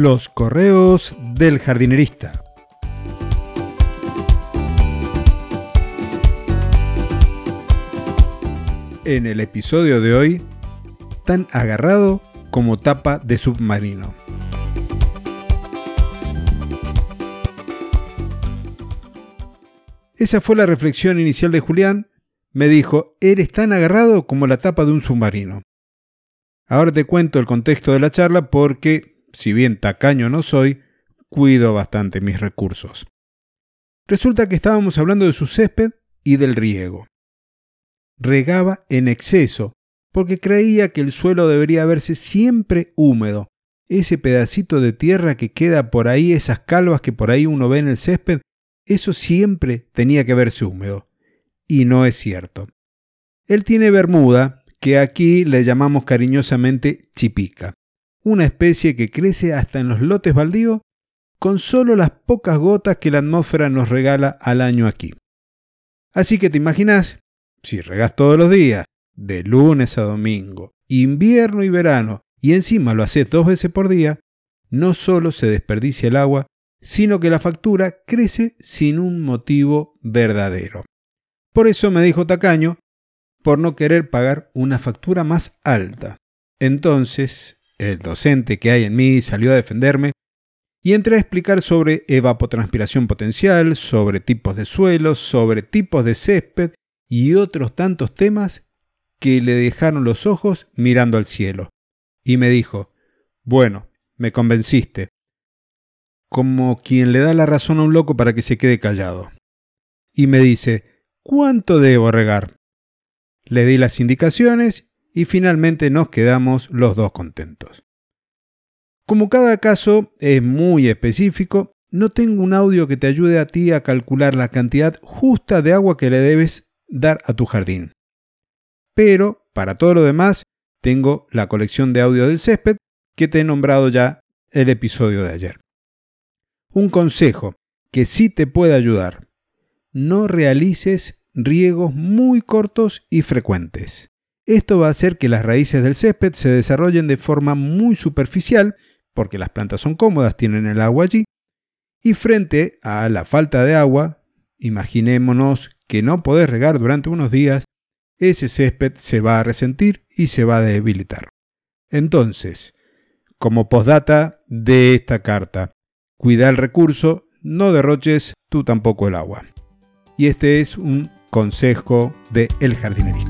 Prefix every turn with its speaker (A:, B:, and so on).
A: Los correos del jardinerista. En el episodio de hoy, tan agarrado como tapa de submarino. Esa fue la reflexión inicial de Julián. Me dijo, eres tan agarrado como la tapa de un submarino. Ahora te cuento el contexto de la charla porque, si bien tacaño no soy, cuido bastante mis recursos. Resulta que estábamos hablando de su césped y del riego. Regaba en exceso porque creía que el suelo debería verse siempre húmedo. Ese pedacito de tierra que queda por ahí, esas calvas que por ahí uno ve en el césped, eso siempre tenía que verse húmedo. Y no es cierto. Él tiene bermuda, que aquí le llamamos cariñosamente chipica, una especie que crece hasta en los lotes baldíos con solo las pocas gotas que la atmósfera nos regala al año aquí. Así que te imaginas, si regas todos los días, de lunes a domingo, invierno y verano, y encima lo haces dos veces por día, no solo se desperdicia el agua, sino que la factura crece sin un motivo verdadero. Por eso me dijo Tacaño por no querer pagar una factura más alta. Entonces, el docente que hay en mí salió a defenderme y entré a explicar sobre evapotranspiración potencial, sobre tipos de suelos, sobre tipos de césped y otros tantos temas que le dejaron los ojos mirando al cielo. Y me dijo, bueno, me convenciste, como quien le da la razón a un loco para que se quede callado. Y me dice, ¿cuánto debo regar? Le di las indicaciones y finalmente nos quedamos los dos contentos. Como cada caso es muy específico, no tengo un audio que te ayude a ti a calcular la cantidad justa de agua que le debes dar a tu jardín. Pero, para todo lo demás, tengo la colección de audio del césped que te he nombrado ya el episodio de ayer. Un consejo que sí te puede ayudar. No realices riegos muy cortos y frecuentes. Esto va a hacer que las raíces del césped se desarrollen de forma muy superficial, porque las plantas son cómodas, tienen el agua allí, y frente a la falta de agua, imaginémonos que no podés regar durante unos días, ese césped se va a resentir y se va a debilitar. Entonces, como postdata de esta carta, cuida el recurso, no derroches tú tampoco el agua. Y este es un consejo de El Jardinerista.